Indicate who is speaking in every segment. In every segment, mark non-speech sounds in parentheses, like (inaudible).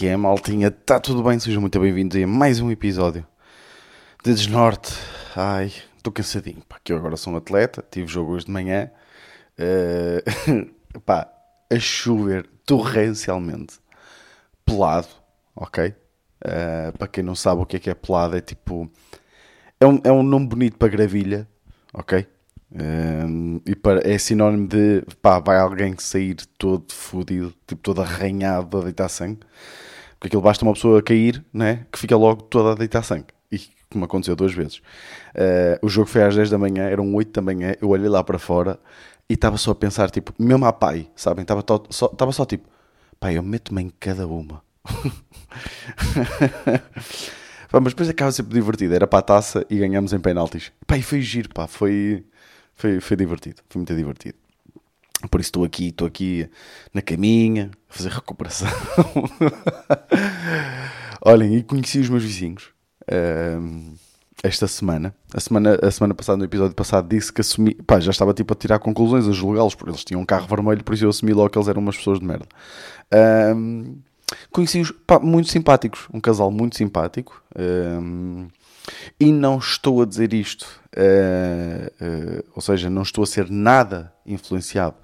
Speaker 1: Que é, maltinha? Está tudo bem? Sejam muito bem-vindos a mais um episódio de Desnorte. Ai, estou cansadinho, pá, que eu agora sou um atleta, tive jogo hoje de manhã. Uh, (laughs) pá, a chover torrencialmente. Pelado, ok? Uh, para quem não sabe o que é que é pelado, é tipo... É um, é um nome bonito para gravilha, ok? Um, e para, é sinónimo de pá, vai alguém sair todo fodido, tipo todo arranhado a deitar sangue. Porque aquilo basta uma pessoa cair, né? Que fica logo toda a deitar sangue. E como aconteceu duas vezes. Uh, o jogo foi às 10 da manhã, eram 8 da manhã. Eu olhei lá para fora e estava só a pensar, tipo, mesmo a pai, sabem? Estava só, só, tipo, pai, eu meto-me em cada uma. (laughs) pá, mas depois acaba sempre divertido. Era para a taça e ganhamos em penaltis. Pá, e foi giro, pá, foi foi, foi divertido, foi muito divertido. Por isso estou aqui, estou aqui na caminha, a fazer recuperação. (laughs) Olhem, e conheci os meus vizinhos uh, esta semana. A, semana. a semana passada, no episódio passado, disse que assumi. Pá, já estava tipo a tirar conclusões, a julgá-los, porque eles tinham um carro vermelho, por isso eu assumi logo que eles eram umas pessoas de merda. Uh, Conheci-os muito simpáticos, um casal muito simpático. Uh, e não estou a dizer isto, uh, uh, ou seja, não estou a ser nada influenciado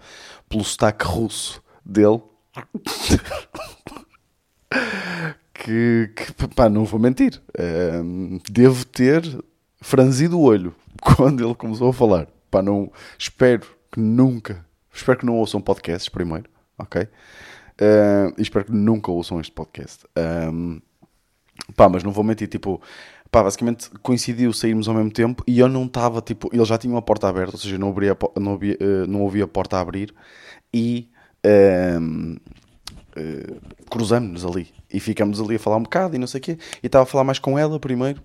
Speaker 1: pelo sotaque russo dele. (laughs) que, que, pá, não vou mentir, uh, devo ter franzido o olho quando ele começou a falar. Pá, não, espero que nunca, espero que não ouçam podcasts primeiro, ok? Uh, e espero que nunca ouçam este podcast. Um, pá, mas não vou mentir, tipo, pá, basicamente coincidiu sairmos ao mesmo tempo e eu não estava, tipo, ele já tinha a porta aberta, ou seja, não, abria, não, havia, uh, não ouvia a porta a abrir e uh, cruzamos-nos ali e ficamos ali a falar um bocado e não sei o quê. E estava a falar mais com ela primeiro.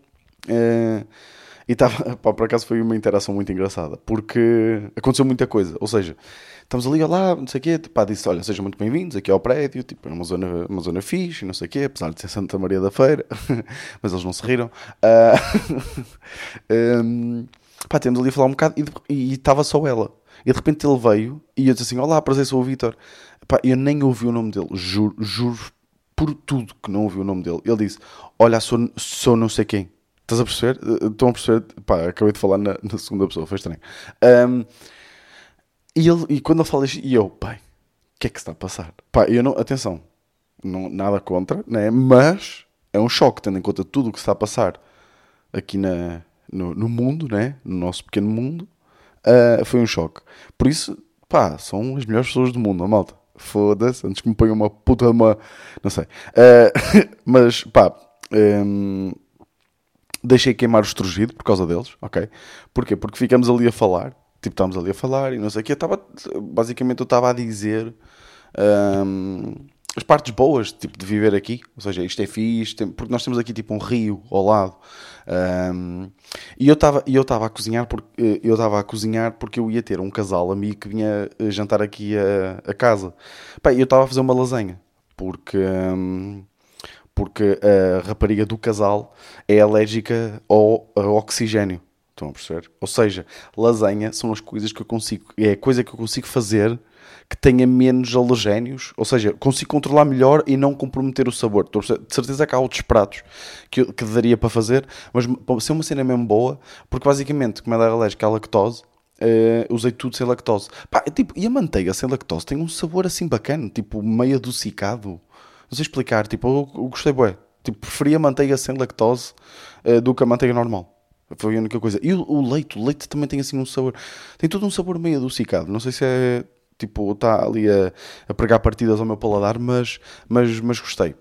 Speaker 1: E estava, (laughs) pá, por acaso foi uma interação muito engraçada, porque aconteceu muita coisa, ou seja, estamos ali, lá, não sei o quê, pá, disse, olha, sejam muito bem-vindos aqui ao prédio, tipo, é uma zona, uma zona fixe, não sei o quê, apesar de ser Santa Maria da Feira, (laughs) mas eles não se riram. Uh, um, (laughs) pá, temos ali a falar um bocado e estava só ela. E de repente ele veio e eu disse assim, olá, prazer, sou o Vitor. Eu nem ouvi o nome dele, juro, juro por tudo que não ouvi o nome dele. Ele disse, olha, sou, sou não sei quem. Estás a perceber? Estão a perceber? Pá, acabei de falar na, na segunda pessoa, foi estranho. Um, e, ele, e quando ele fala isto, e eu, pai, o que é que se está a passar? Pá, eu não, atenção, não, nada contra, né? mas é um choque, tendo em conta tudo o que se está a passar aqui na, no, no mundo, né? no nosso pequeno mundo, uh, foi um choque. Por isso, pá, são as melhores pessoas do mundo, a malta. Foda-se, antes que me ponham uma puta uma. Não sei. Uh, (laughs) mas, pá. Um, deixei queimar o estrugido por causa deles, ok? Porquê? Porque ficamos ali a falar tipo, estávamos ali a falar e não sei o que. Estava, basicamente, eu estava a dizer um, as partes boas, tipo, de viver aqui. Ou seja, isto é fixe, tem, porque nós temos aqui, tipo, um rio ao lado. Um, e eu estava eu estava a cozinhar porque eh, eu estava a cozinhar porque eu ia ter um casal amigo que vinha eh, jantar aqui a, a casa. Pá, eu estava a fazer uma lasanha porque um, porque a rapariga do casal é alérgica ao, ao oxigênio. Estão a perceber? Ou seja, lasanha são as coisas que eu consigo, é a coisa que eu consigo fazer que tenha menos alergénios, ou seja, consigo controlar melhor e não comprometer o sabor. De certeza que há outros pratos que, que daria para fazer, mas ser uma cena mesmo boa, porque basicamente, como ela é alérgica à lactose, uh, usei tudo sem lactose. Pá, é tipo, e a manteiga sem lactose tem um sabor assim bacana, tipo meio adocicado. Não sei explicar, tipo, eu, eu gostei, bué. Tipo, preferia manteiga sem lactose uh, do que a manteiga normal. Foi a única coisa. E o, o, leite, o leite também tem assim um sabor. Tem todo um sabor meio adocicado. Não sei se é tipo, está ali a, a pregar partidas ao meu paladar, mas, mas, mas gostei.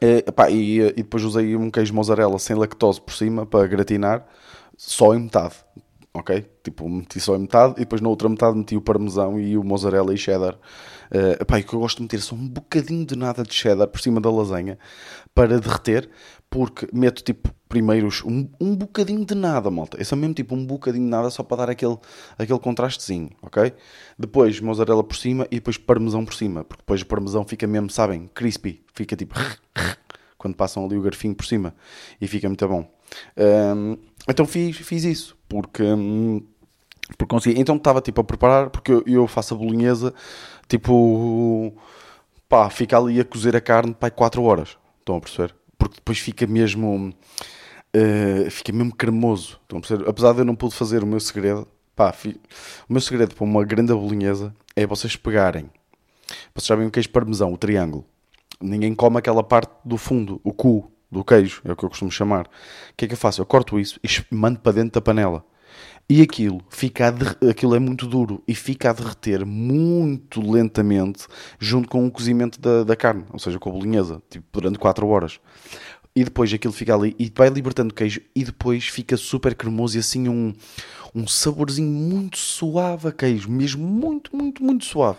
Speaker 1: É, e, e, depois usei um queijo mozzarella sem lactose por cima para gratinar, só em metade. Ok? Tipo, meti só em metade e depois na outra metade meti o parmesão e o mozzarella e cheddar. Uh, epá, e o que eu gosto de meter só um bocadinho de nada de cheddar por cima da lasanha para derreter, porque meto tipo primeiros um, um bocadinho de nada, malta. É só mesmo tipo um bocadinho de nada só para dar aquele, aquele contrastezinho, ok? Depois mozzarella por cima e depois parmesão por cima, porque depois o parmesão fica mesmo, sabem, crispy, fica tipo (laughs) quando passam ali o garfinho por cima e fica muito bom. Um, então fiz, fiz isso, porque, um, porque consegui. Então estava tipo a preparar, porque eu, eu faço a bolinhesa tipo pá, fica ali a cozer a carne, pá, 4 horas. Estão a perceber? Porque depois fica mesmo, uh, fica mesmo cremoso. Estão a perceber? Apesar de eu não pude fazer o meu segredo, pá, fi... o meu segredo para uma grande bolonhesa é vocês pegarem, vocês sabem o queijo parmesão, o triângulo. Ninguém come aquela parte do fundo, o cu do queijo, é o que eu costumo chamar. O que é que eu faço? Eu corto isso e mando para dentro da panela. E aquilo, fica aquilo é muito duro e fica a derreter muito lentamente junto com o cozimento da, da carne, ou seja, com a bolinhesa, tipo, durante 4 horas. E depois aquilo fica ali e vai libertando queijo e depois fica super cremoso e assim um, um saborzinho muito suave a queijo, mesmo muito, muito, muito suave.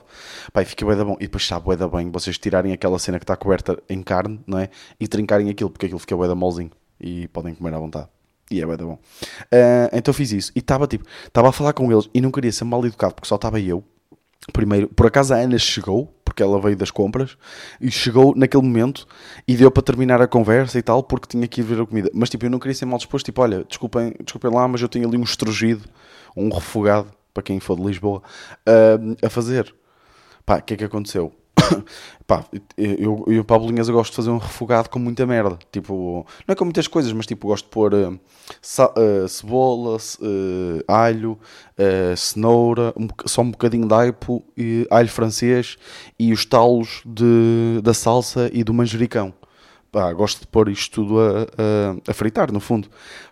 Speaker 1: Pai, fica bem da bom. E depois sabe bem da bem vocês tirarem aquela cena que está coberta em carne, não é? E trincarem aquilo, porque aquilo fica bem da molzinho e podem comer à vontade. E é bem bom. Uh, então fiz isso. E estava tipo, estava a falar com eles e não queria ser mal educado porque só estava eu. Primeiro, por acaso a Ana chegou, porque ela veio das compras, e chegou naquele momento e deu para terminar a conversa e tal, porque tinha que ir ver a comida. Mas tipo, eu não queria ser mal disposto, tipo, olha, desculpem, desculpem lá, mas eu tenho ali um estrugido, um refogado, para quem for de Lisboa, uh, a fazer. Pá, o que é que aconteceu? (coughs) pá, eu, eu para a bolinhesa gosto de fazer um refogado com muita merda. Tipo, não é com muitas coisas, mas tipo, gosto de pôr uh, uh, cebola, uh, alho, cenoura, um, só um bocadinho de aipo, e, alho francês e os talos de, da salsa e do manjericão. Pá, gosto de pôr isto tudo a, a, a fritar, no fundo.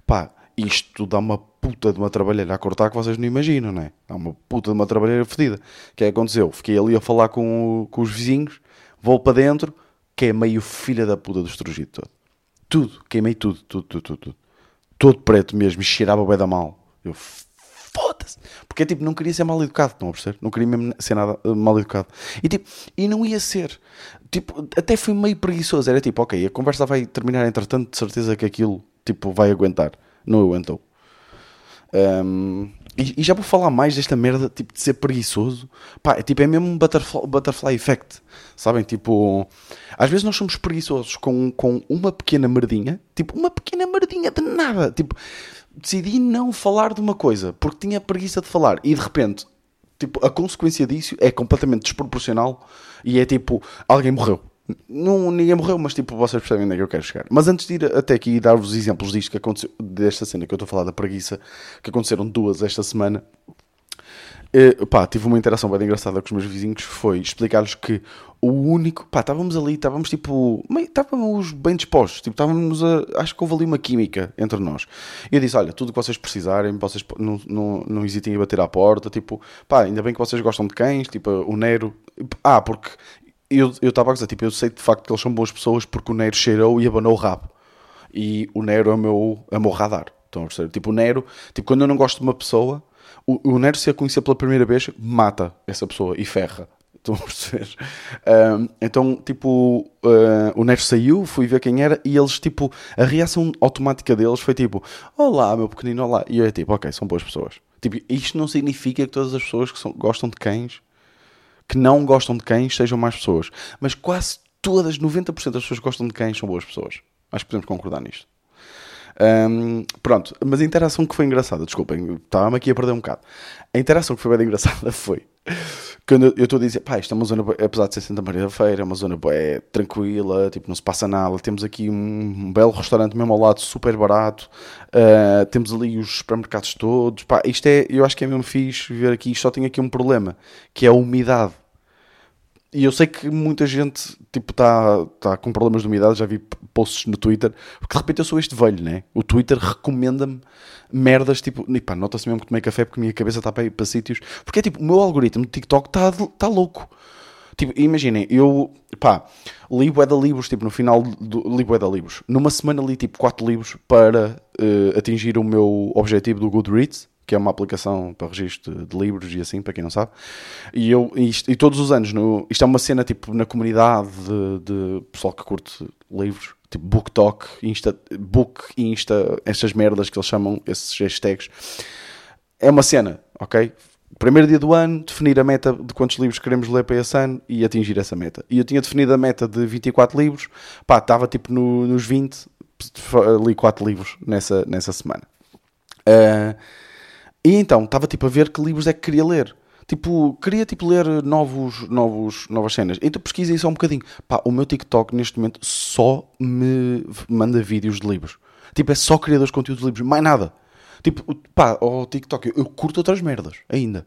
Speaker 1: Pá, isto dá uma puta de uma trabalheira a cortar que vocês não imaginam, não é? Dá uma puta de uma trabalheira fedida. O que é que aconteceu? Fiquei ali a falar com, com os vizinhos, vou para dentro, queimei o filho da puta do estrugido todo. Tudo, queimei tudo, tudo, tudo, tudo. tudo. Todo preto mesmo, cheirava bem da mal. Eu, foda-se. Porque tipo, não queria ser mal educado, não perceber? Não queria mesmo ser nada uh, mal educado. E tipo, e não ia ser. Tipo, até fui meio preguiçoso. Era tipo, ok, a conversa vai terminar entretanto, de certeza que aquilo, tipo, vai aguentar não aguentou. Um, e, e, já vou falar mais desta merda tipo, de ser preguiçoso. Pá, é, tipo, é mesmo um butterfly, butterfly effect. Sabem? Tipo, às vezes nós somos preguiçosos com, com uma pequena merdinha. Tipo, uma pequena merdinha de nada. Tipo, decidi não falar de uma coisa porque tinha preguiça de falar. E de repente, tipo, a consequência disso é completamente desproporcional. E é tipo, alguém morreu. Não, ninguém morreu, mas tipo, vocês percebem onde é que eu quero chegar. Mas antes de ir até aqui e dar-vos exemplos disto que aconteceu, desta cena que eu estou a falar da preguiça, que aconteceram duas esta semana, eh, pá, tive uma interação bem engraçada com os meus vizinhos, foi explicar-lhes que o único, pá, estávamos ali, estávamos tipo, estávamos bem dispostos, tipo, estávamos a, acho que houve ali uma química entre nós. E eu disse, olha, tudo o que vocês precisarem, vocês não, não, não hesitem em bater à porta, tipo, pá, ainda bem que vocês gostam de cães, tipo, o Nero, ah, porque eu estava a dizer, tipo, eu sei de facto que eles são boas pessoas porque o Nero cheirou e abanou o rabo. E o Nero é o meu, é o meu radar. Estão a perceber? Tipo, o Nero, tipo, quando eu não gosto de uma pessoa, o, o Nero, se a conhecer pela primeira vez, mata essa pessoa e ferra. Estão a perceber? Um, então, tipo, uh, o Nero saiu, fui ver quem era e eles, tipo, a reação automática deles foi tipo: Olá, meu pequenino, olá. E eu é tipo: Ok, são boas pessoas. Tipo, isto não significa que todas as pessoas que são, gostam de cães que não gostam de cães sejam más pessoas. Mas quase todas, 90% das pessoas que gostam de cães são boas pessoas. Acho que podemos concordar nisto. Um, pronto, mas a interação que foi engraçada, desculpem, estava-me aqui a perder um bocado. A interação que foi bem engraçada (laughs) foi quando eu estou a dizer, pá, isto é uma zona, apesar de ser Santa Maria da Feira, é uma zona é, tranquila, tipo, não se passa nada. Temos aqui um, belo restaurante mesmo ao lado, super barato. Uh, temos ali os supermercados todos. Pá, isto é, eu acho que é mesmo fixe ver aqui. Isto só tem aqui um problema, que é a umidade. E eu sei que muita gente tipo está tá com problemas de umidade, já vi posts no Twitter, porque de repente eu sou este velho, né? O Twitter recomenda-me merdas tipo, pá, nota-se mesmo que tomei café porque a minha cabeça está para para sítios, porque é tipo, o meu algoritmo de TikTok está tá louco. Tipo, imaginem, eu, pá, li bué de livros, tipo, no final, do, li bué de livros. Numa semana li, tipo, 4 livros para uh, atingir o meu objetivo do Goodreads, que é uma aplicação para registro de livros e assim, para quem não sabe. E eu isto, e todos os anos, no, isto é uma cena tipo na comunidade de, de pessoal que curte livros, tipo BookTok, Insta, Book, Insta, estas merdas que eles chamam, esses hashtags. É uma cena, ok? Primeiro dia do ano, definir a meta de quantos livros queremos ler para esse ano e atingir essa meta. E eu tinha definido a meta de 24 livros, pá, estava tipo no, nos 20, li 4 livros nessa, nessa semana. Uh, e então, estava tipo a ver que livros é que queria ler. Tipo, queria tipo ler novos, novos, novas cenas. Então pesquisei só um bocadinho. Pá, o meu TikTok neste momento só me manda vídeos de livros. Tipo, é só criadores de conteúdo de livros, mais nada. Tipo, pá, o TikTok, eu, eu curto outras merdas ainda.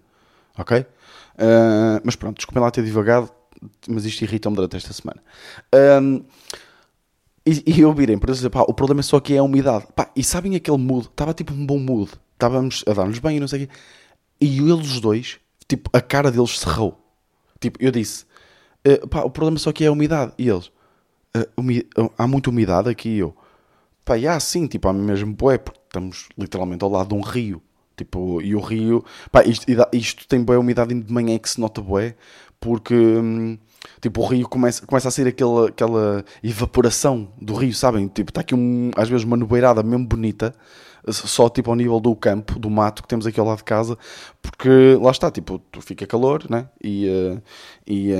Speaker 1: Ok? Uh, mas pronto, desculpem lá ter divagado, mas isto irrita-me durante esta semana. Um, e, e eu por exemplo, pá, o problema é só que é a umidade. Pá, e sabem aquele mood? Estava tipo um bom mood. Estávamos a dar-nos bem e não sei o quê. E eles dois, tipo, a cara deles cerrou. Tipo, eu disse, uh, pá, o problema só que é a umidade. E eles, uh, umi há muita umidade aqui. E eu, pá, e há sim, tipo, há mesmo boé, porque estamos literalmente ao lado de um rio. Tipo, e o rio, pá, isto, isto tem boa umidade de manhã que se nota boé, porque hum, tipo o rio começa, começa a ser aquela, aquela evaporação do rio, sabem? Tipo, está aqui um, às vezes uma nubeirada mesmo bonita, só tipo ao nível do campo, do mato que temos aqui ao lado de casa, porque lá está, tipo, fica calor, né? E, uh, e,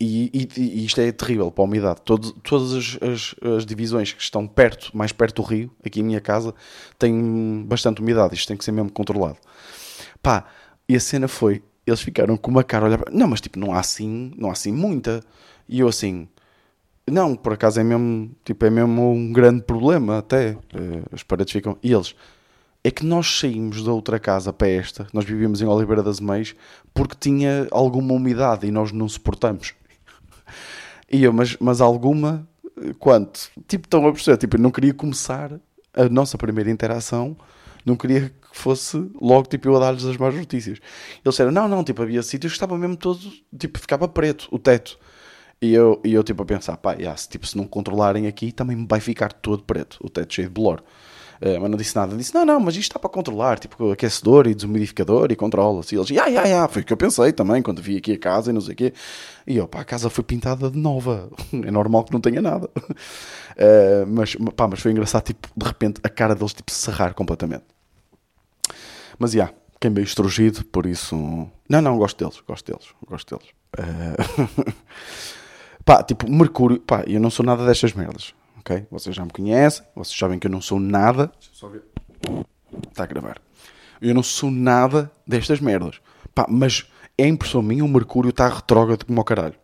Speaker 1: e, e, e, isto é terrível para a umidade. Todas as, as, as, divisões que estão perto, mais perto do rio, aqui em minha casa, têm bastante umidade. Isto tem que ser mesmo controlado. Pá, e a cena foi, eles ficaram com uma cara a olhar para... Não, mas tipo, não há assim, não há assim muita. E eu assim, não, por acaso é mesmo, tipo, é mesmo um grande problema até. Eh, as paredes ficam... E eles, é que nós saímos da outra casa para esta, nós vivíamos em Oliveira das Meias, porque tinha alguma umidade e nós não suportamos. E eu, mas, mas alguma, quanto? Tipo, estão a perceber, tipo, eu não queria começar a nossa primeira interação, não queria que fosse logo, tipo, eu a dar-lhes as más notícias. Eles disseram, não, não, tipo, havia sítios que estava mesmo todo, tipo, ficava preto, o teto. E eu, e eu tipo, a pensar, pá, yeah, se, tipo, se não controlarem aqui, também vai ficar todo preto, o teto cheio de blor. Uh, mas não disse nada. Disse, não, não, mas isto está para controlar, tipo aquecedor e desumidificador e controla-se. E eles, ah, yeah, yeah, foi o que eu pensei também quando vi aqui a casa e não sei o quê. E eu, pá, a casa foi pintada de nova. (laughs) é normal que não tenha nada. Uh, (laughs) mas, pá, mas foi engraçado, tipo, de repente, a cara deles, tipo, serrar completamente. Mas, já, yeah, quem veio estrugido, por isso... Não, não, gosto deles, gosto deles, gosto deles. Uh... (laughs) pá, tipo, Mercúrio, pá, eu não sou nada destas merdas ok? Vocês já me conhecem, vocês sabem que eu não sou nada. Deixa eu só ver. Está a gravar. Eu não sou nada destas merdas. Pá, mas é impressão minha, o Mercúrio está retrógrado como o caralho.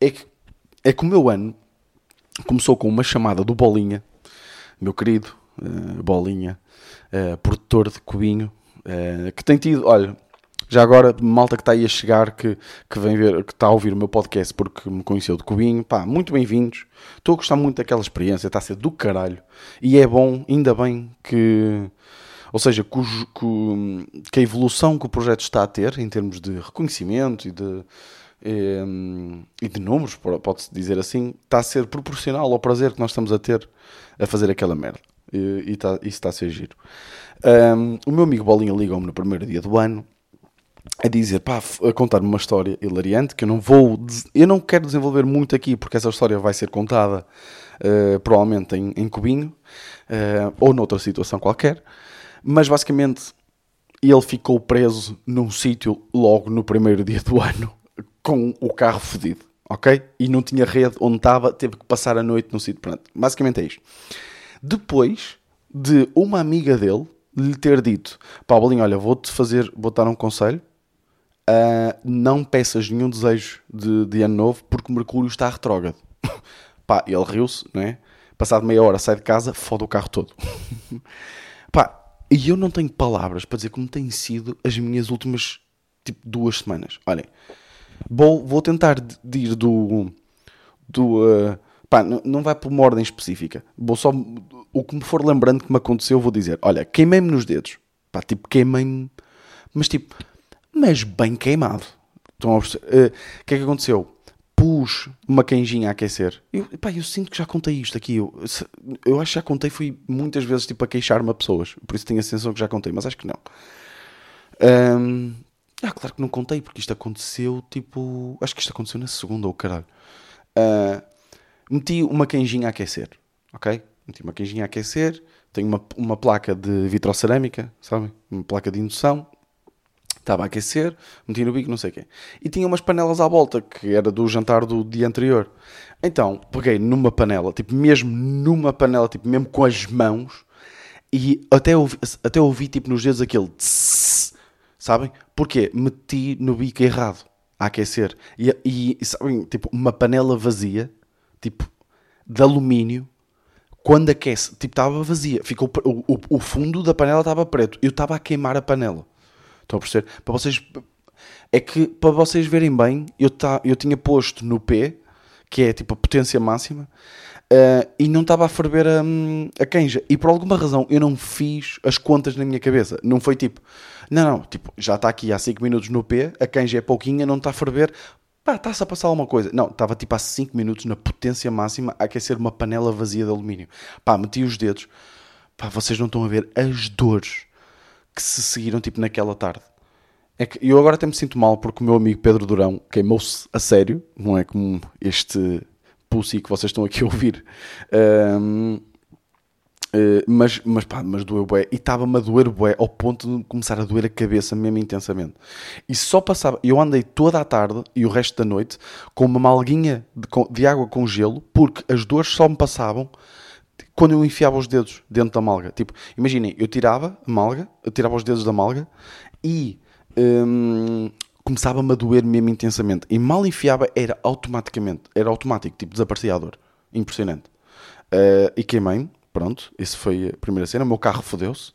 Speaker 1: É que, é que o meu ano começou com uma chamada do Bolinha, meu querido uh, Bolinha, uh, produtor de Cubinho, uh, que tem tido, olha, já agora, malta que está aí a chegar, que, que vem ver, que está a ouvir o meu podcast porque me conheceu de Cubinho, pá, muito bem-vindos. Estou a gostar muito daquela experiência, está a ser do caralho. E é bom, ainda bem que. Ou seja, que, que a evolução que o projeto está a ter, em termos de reconhecimento e de, e, de números, pode-se dizer assim, está a ser proporcional ao prazer que nós estamos a ter a fazer aquela merda. E, e está, isso está a ser giro. Um, o meu amigo Bolinha ligou-me no primeiro dia do ano a dizer, pá, a contar-me uma história hilariante que eu não vou, eu não quero desenvolver muito aqui porque essa história vai ser contada uh, provavelmente em, em Cubinho uh, ou noutra situação qualquer, mas basicamente ele ficou preso num sítio logo no primeiro dia do (laughs) ano com o carro fodido, ok? E não tinha rede onde estava, teve que passar a noite no sítio. Pronto, basicamente é isto. Depois de uma amiga dele lhe ter dito, pá, Bolinho, olha, vou-te fazer, vou-te dar um conselho, uh, não peças nenhum desejo de, de, ano novo porque Mercúrio está retrógrado. (laughs) Pá, ele riu-se, não é? Passado meia hora sai de casa, foda o carro todo. (laughs) Pá, e eu não tenho palavras para dizer como têm sido as minhas últimas tipo, duas semanas. Olhem, vou, vou tentar ir do. do uh, pá, não vai por uma ordem específica. Vou só. O que me for lembrando que me aconteceu, vou dizer: olha, queimei-me nos dedos. Pá, tipo, queimei-me. Mas tipo, mas bem queimado. Estão a uh, o que é que aconteceu? Pus uma canjinha a aquecer. Eu, eu sinto que já contei isto aqui. Eu, eu acho que já contei, fui muitas vezes tipo a queixar-me a pessoas. Por isso tenho a sensação que já contei, mas acho que não. Um, ah, claro que não contei, porque isto aconteceu tipo. Acho que isto aconteceu na segunda ou caralho. Uh, meti uma canjinha a aquecer, ok? Meti uma canjinha a aquecer. Tenho uma, uma placa de vitrocerâmica, sabem? Uma placa de indução Estava a aquecer, meti no bico, não sei o quê. E tinha umas panelas à volta, que era do jantar do dia anterior. Então, peguei numa panela, tipo, mesmo numa panela, tipo, mesmo com as mãos, e até ouvi, até ouvi tipo, nos dedos aquele tss, Sabem? Porquê? Meti no bico errado a aquecer. E, e sabem, tipo, uma panela vazia, tipo, de alumínio, quando aquece, tipo, estava vazia. Ficou, o, o, o fundo da panela estava preto. Eu estava a queimar a panela. Estão a perceber? Para vocês... É que, para vocês verem bem, eu, tá, eu tinha posto no P, que é tipo a potência máxima, uh, e não estava a ferver a, a canja. E por alguma razão eu não fiz as contas na minha cabeça. Não foi tipo, não, não, tipo, já está aqui há 5 minutos no P, a canja é pouquinha, não está a ferver, pá, está-se a passar alguma coisa. Não, estava tipo há 5 minutos na potência máxima a aquecer uma panela vazia de alumínio. Pá, meti os dedos, pá, vocês não estão a ver as dores que se seguiram tipo naquela tarde. É que eu agora até me sinto mal porque o meu amigo Pedro Durão queimou-se a sério, não é como este pussy que vocês estão aqui a ouvir. Um, Uh, mas, mas pá, mas doeu bué. E estava-me a doer bué ao ponto de começar a doer a cabeça mesmo intensamente. E só passava... Eu andei toda a tarde e o resto da noite com uma malguinha de, de água com gelo porque as dores só me passavam quando eu enfiava os dedos dentro da malga. Tipo, imaginem, eu tirava a malga, eu tirava os dedos da malga e hum, começava-me a doer mesmo intensamente. E mal enfiava, era automaticamente, era automático, tipo, desaparecia a dor. Impressionante. Uh, e queimei-me Pronto, isso foi a primeira cena. O meu carro fodeu-se.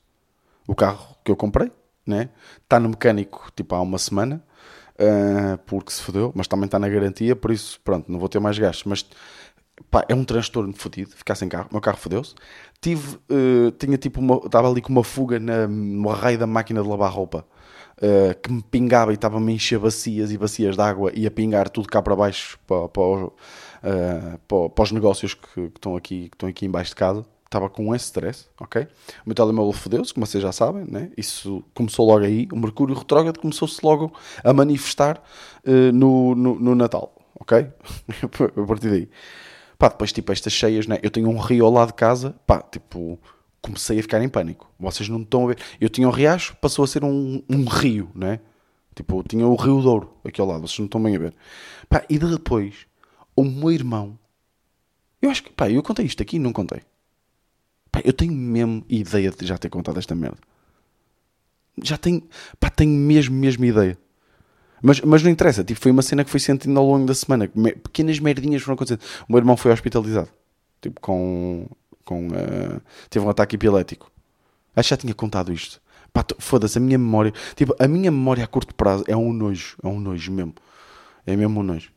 Speaker 1: O carro que eu comprei, né? Está no mecânico tipo há uma semana, uh, porque se fodeu, mas também está na garantia, por isso, pronto, não vou ter mais gastos. Mas pá, é um transtorno fodido ficar sem carro. O meu carro fodeu-se. Tive, uh, tinha tipo uma, estava ali com uma fuga na, no arraio da máquina de lavar roupa. Uh, que me pingava e estava-me a encher bacias e bacias de água e a pingar tudo cá para baixo para, para, uh, para, para os negócios que, que, estão aqui, que estão aqui embaixo de casa estava com esse stress, ok? O meu telemóvel fodeu-se, como vocês já sabem, né? Isso começou logo aí. O Mercúrio retrógrado começou-se logo a manifestar uh, no, no, no, Natal, ok? (laughs) a partir daí. Pá, depois, tipo, estas cheias, né? Eu tenho um rio ao lado de casa, pá, tipo, comecei a ficar em pânico. Vocês não estão a ver. Eu tinha um riacho, passou a ser um, um rio, né? Tipo, tinha o Rio Douro aqui ao lado, vocês não estão bem a ver. Pá, e depois, o meu irmão. Eu acho que, pá, eu contei isto aqui, não contei. Pá, eu tenho mesmo ideia de já ter contado esta merda. Já tenho, pá, tenho mesmo, mesmo ideia. Mas, mas não interessa, tipo, foi uma cena que fui sentindo ao longo da semana. Pequenas merdinhas foram acontecendo. O meu irmão foi hospitalizado. Tipo, com. com uh, teve um ataque epilético. Acho que já tinha contado isto. Pá, foda-se, a minha memória. Tipo, a minha memória a curto prazo é um nojo. É um nojo mesmo. É mesmo um nojo.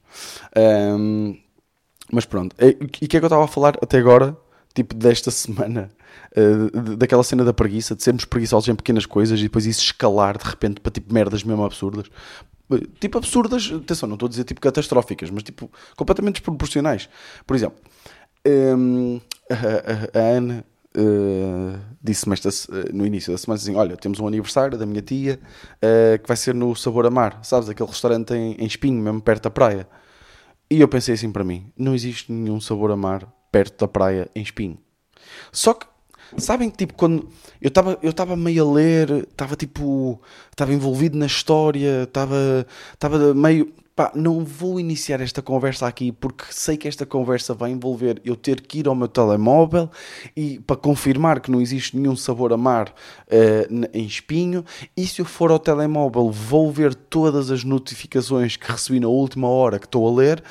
Speaker 1: Um, mas pronto. E o que é que eu estava a falar até agora? tipo desta semana, uh, daquela cena da preguiça, de sermos preguiçosos em pequenas coisas e depois isso escalar de repente para tipo merdas mesmo absurdas. Uh, tipo absurdas, atenção, não estou a dizer tipo catastróficas, mas tipo completamente desproporcionais. Por exemplo, um, a, a, a, Ana uh, disse-me no início da semana assim: Olha, temos um aniversário da minha tia que vai ser no Sabor a Mar, sabes? Aquele restaurante em, em Espinho, mesmo perto da praia. E eu pensei assim para mim: não existe nenhum sabor a mar perto da praia em Espinho. Só que, sabem que tipo, quando eu estava eu estava meio a ler, estava tipo, estava envolvido na história, estava meio Pá, não vou iniciar esta conversa aqui porque sei que esta conversa vai envolver eu ter que ir ao meu telemóvel e para confirmar que não existe nenhum sabor amar uh, em espinho. E se eu for ao telemóvel, vou ver todas as notificações que recebi na última hora que estou a ler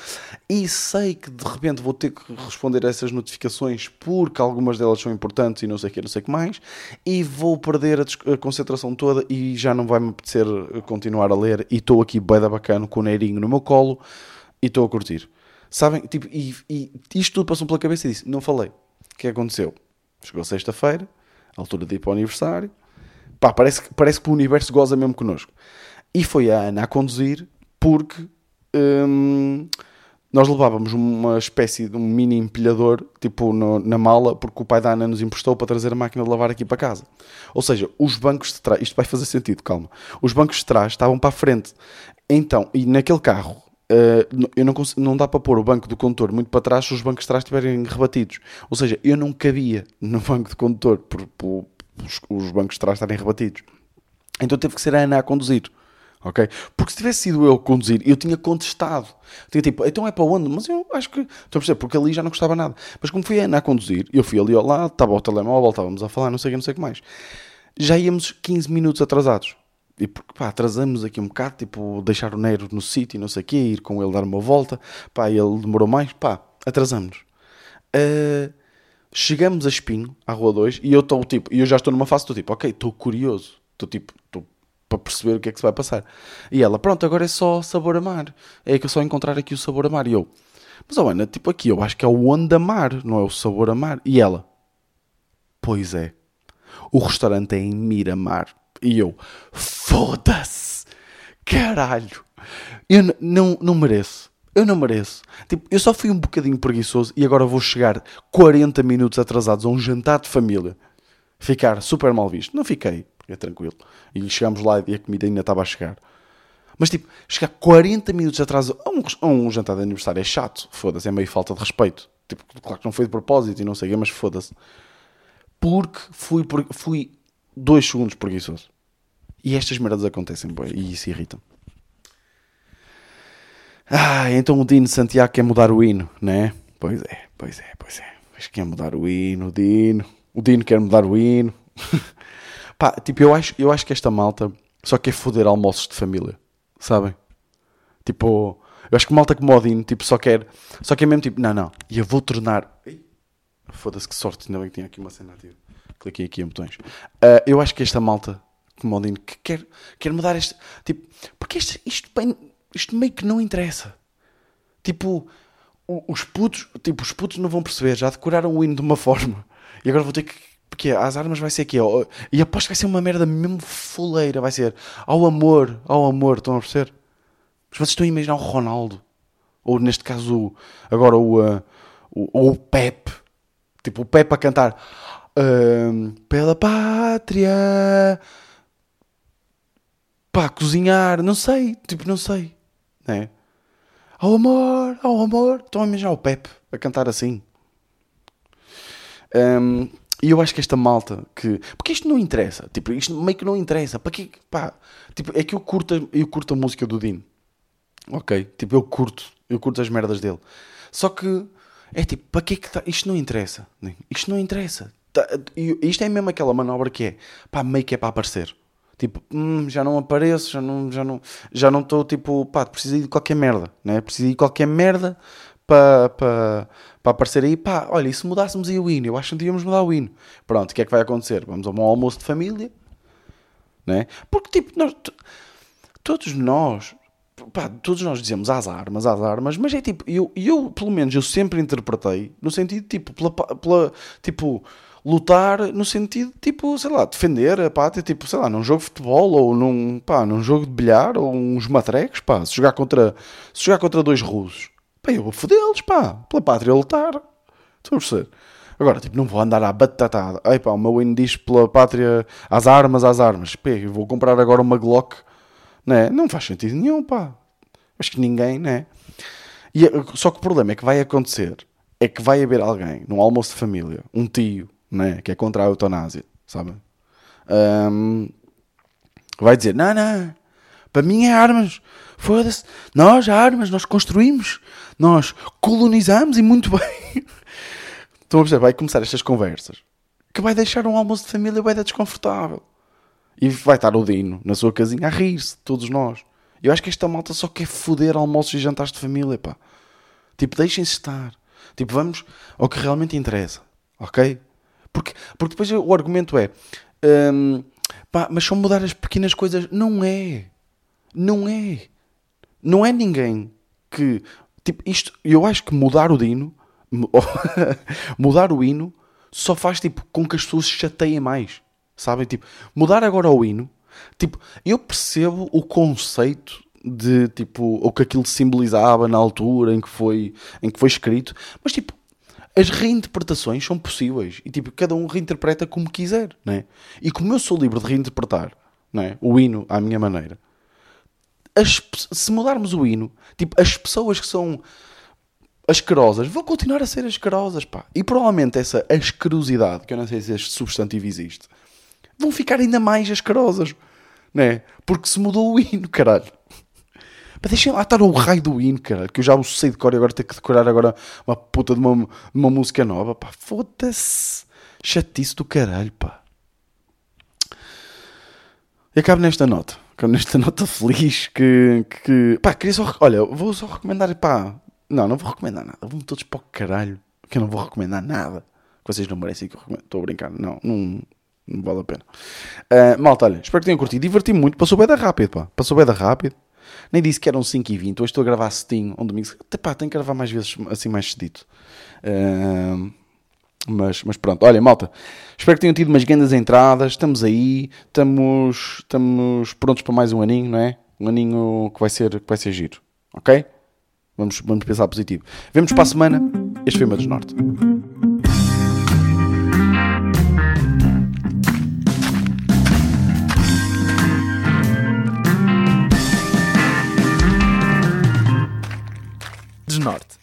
Speaker 1: e sei que de repente vou ter que responder a essas notificações porque algumas delas são importantes e não sei o que, não sei o que mais. E vou perder a, a concentração toda e já não vai me apetecer continuar a ler. E estou aqui bem da bacana com o Neirinho no meu colo e estou a curtir. Sabem? Tipo, e, e isto tudo passou pela cabeça e disse: Não falei. O que aconteceu? Chegou sexta-feira, altura de ir para o aniversário. Pá, parece, parece que o universo goza mesmo connosco. E foi a Ana a conduzir porque hum, nós levávamos uma espécie de um mini empilhador tipo no, na mala porque o pai da Ana nos emprestou para trazer a máquina de lavar aqui para casa. Ou seja, os bancos de trás, isto vai fazer sentido, calma. Os bancos de trás estavam para a frente. Então, e naquele carro, uh, eu não, consigo, não dá para pôr o banco do condutor muito para trás se os bancos de trás estiverem rebatidos. Ou seja, eu não cabia no (laughs) banco de condutor por, por, por os, os, bancos de trás estarem rebatidos. Então teve que ser a Ana a conduzir. Ok? Porque se tivesse sido eu a conduzir, eu tinha contestado. Tinha tipo, então é para onde? Mas eu acho que. Estou a perceber, porque ali já não gostava nada. Mas como foi a Ana a conduzir, eu fui ali ao lado, estava ao telemóvel, estávamos a falar, não sei o que, não sei que mais. Já íamos 15 minutos atrasados e porque, pá, atrasamos aqui um bocado, tipo, deixar o Nero no sítio, não sei o quê, ir com ele dar uma volta, pá, ele demorou mais, pá, atrasamos. Uh, chegamos a Espinho, à Rua 2, e eu estou, tipo, eu já estou numa fase, estou tipo, ok, estou curioso, estou tipo, estou para perceber o que é que se vai passar. E ela, pronto, agora é só sabor a mar, é que eu só encontrar aqui o sabor a mar, e eu, mas, oh, Ana, tipo, aqui eu acho que é o onde mar, não é o sabor a mar. E ela, pois é, o restaurante é em Miramar. E eu, foda-se, caralho, eu não, não mereço. Eu não mereço. Tipo, eu só fui um bocadinho preguiçoso e agora vou chegar 40 minutos atrasados a um jantar de família. Ficar super mal visto. Não fiquei, é tranquilo. E chegámos lá e a comida ainda estava a chegar. Mas tipo, chegar 40 minutos atrás a um, a um jantar de aniversário é chato. Foda-se, é meio falta de respeito. Tipo, claro que não foi de propósito e não sei o mas foda-se. Porque fui, fui dois segundos preguiçoso. E estas merdas acontecem, boy, e isso irrita-me. Ah, então o Dino Santiago quer mudar o hino, né? Pois é, pois é, pois é. Mas quer mudar o hino, o Dino. O Dino quer mudar o hino. (laughs) Pá, tipo, eu acho, eu acho que esta malta só quer foder almoços de família, sabem? Tipo, eu acho que malta como o Dino, tipo, só quer, só quer mesmo tipo, não, não, e eu vou tornar. Foda-se que sorte, ainda bem que tinha aqui uma cena ativa. Cliquei aqui em botões. Uh, eu acho que esta malta como o Dino que quer, quer mudar este. Tipo, porque isto, isto, bem, isto meio que não interessa. Tipo, os putos, tipo, os putos não vão perceber, já decoraram o hino de uma forma. E agora vou ter que. Porque às armas vai ser aqui, ó, e aposto que vai ser uma merda mesmo fuleira. Vai ser ao amor, ao amor, estão a perceber? Mas vocês estão a imaginar o Ronaldo, ou neste caso, agora o, uh, o, o Pep, tipo o Pep a cantar uh, pela pátria, pá, cozinhar, não sei, tipo, não sei, né? Ao amor, ao amor. Estão a imaginar o Pepe a cantar assim. Um, e eu acho que esta malta que. Porque isto não interessa. Tipo, isto meio que não interessa. Para que. Pá. Tipo, é que eu curto, eu curto a música do Dino. Ok? Tipo, eu curto. Eu curto as merdas dele. Só que. É tipo, para que é que tá? Isto não interessa. Isto não interessa. Tá, isto é mesmo aquela manobra que é. Pá, meio que é para aparecer. Tipo, hum, já não apareço, já não já não já não estou tipo, pá, preciso de qualquer merda, né? Preciso de qualquer merda para pa, pa aparecer aí, pá, olha, e se mudássemos aí o hino? Eu acho que devíamos mudar o hino. Pronto, o que é que vai acontecer? Vamos a um almoço de família, né? Porque tipo, nós, todos nós, pá, todos nós dizemos às armas, às armas, mas é tipo, eu, eu pelo menos eu sempre interpretei no sentido tipo, pela, pela tipo lutar no sentido, tipo, sei lá, defender a pátria, tipo, sei lá, num jogo de futebol ou num, pá, num jogo de bilhar ou uns matrecos, pá, se jogar contra, se jogar contra dois russos, pá, eu vou fodê-los, pá, pela pátria lutar. Estão a perceber? Agora, tipo, não vou andar à batatada. Ai pá, o meu hino diz pela pátria, às armas, às armas. Pá, eu vou comprar agora uma Glock, né? Não faz sentido nenhum, pá. Acho que ninguém, né? E, só que o problema é que vai acontecer é que vai haver alguém num almoço de família, um tio, né, que é contra a eutanásia, sabe? Um, vai dizer: não, não, para mim é armas, foda-se, nós, armas, nós construímos, nós colonizamos e muito (laughs) bem. Estão a perceber? Vai começar estas conversas que vai deixar um almoço de família bem desconfortável. E vai estar o Dino na sua casinha a rir-se, todos nós. Eu acho que esta malta só quer foder almoços e jantares de família, pá. Tipo, deixem-se estar. Tipo, vamos ao que realmente interessa, ok? Porque, porque depois o argumento é. Hum, pá, mas só mudar as pequenas coisas. Não é. Não é. Não é ninguém que. Tipo, isto. Eu acho que mudar o dino. (laughs) mudar o hino só faz tipo com que as pessoas se chateiem mais. Sabem? Tipo, mudar agora o hino. Tipo, eu percebo o conceito de tipo o que aquilo simbolizava na altura em que foi em que foi escrito, mas tipo as reinterpretações são possíveis e tipo cada um reinterpreta como quiser, né? E como eu sou livre de reinterpretar, né? O hino à minha maneira. As, se mudarmos o hino, tipo as pessoas que são asquerosas vão continuar a ser asquerosas, pá. E provavelmente essa asquerosidade, que eu não sei se este substantivo existe, vão ficar ainda mais asquerosas, né? Porque se mudou o hino, caralho. Mas deixem lá estar o raio do hino, cara, que eu já o sei de cor e agora tenho que decorar agora uma puta de uma, uma música nova, pá. Foda-se. Chatice do caralho, pá. E acabo nesta nota, nesta (laughs) nota feliz que, que pá, queria só, olha, vou só recomendar, pá, não, não vou recomendar nada, vão todos para o caralho, que eu não vou recomendar nada, que vocês não merecem que eu recomendo, estou a brincar, não, não, não vale a pena. Uh, malta, olha, espero que tenham curtido, diverti-me muito, passou bem da rápido, pá, passou bem da rápido, nem disse que eram 5 e 20 hoje estou a gravar cedinho, um domingo, pá, tenho que gravar mais vezes, assim, mais cedito. Uh, mas, mas pronto, olha, malta, espero que tenham tido umas grandes entradas. Estamos aí, estamos, estamos prontos para mais um aninho, não é? Um aninho que vai ser, que vai ser giro, ok? Vamos, vamos pensar positivo. Vemos para a semana. Este foi o meu Norte.
Speaker 2: Desnorte.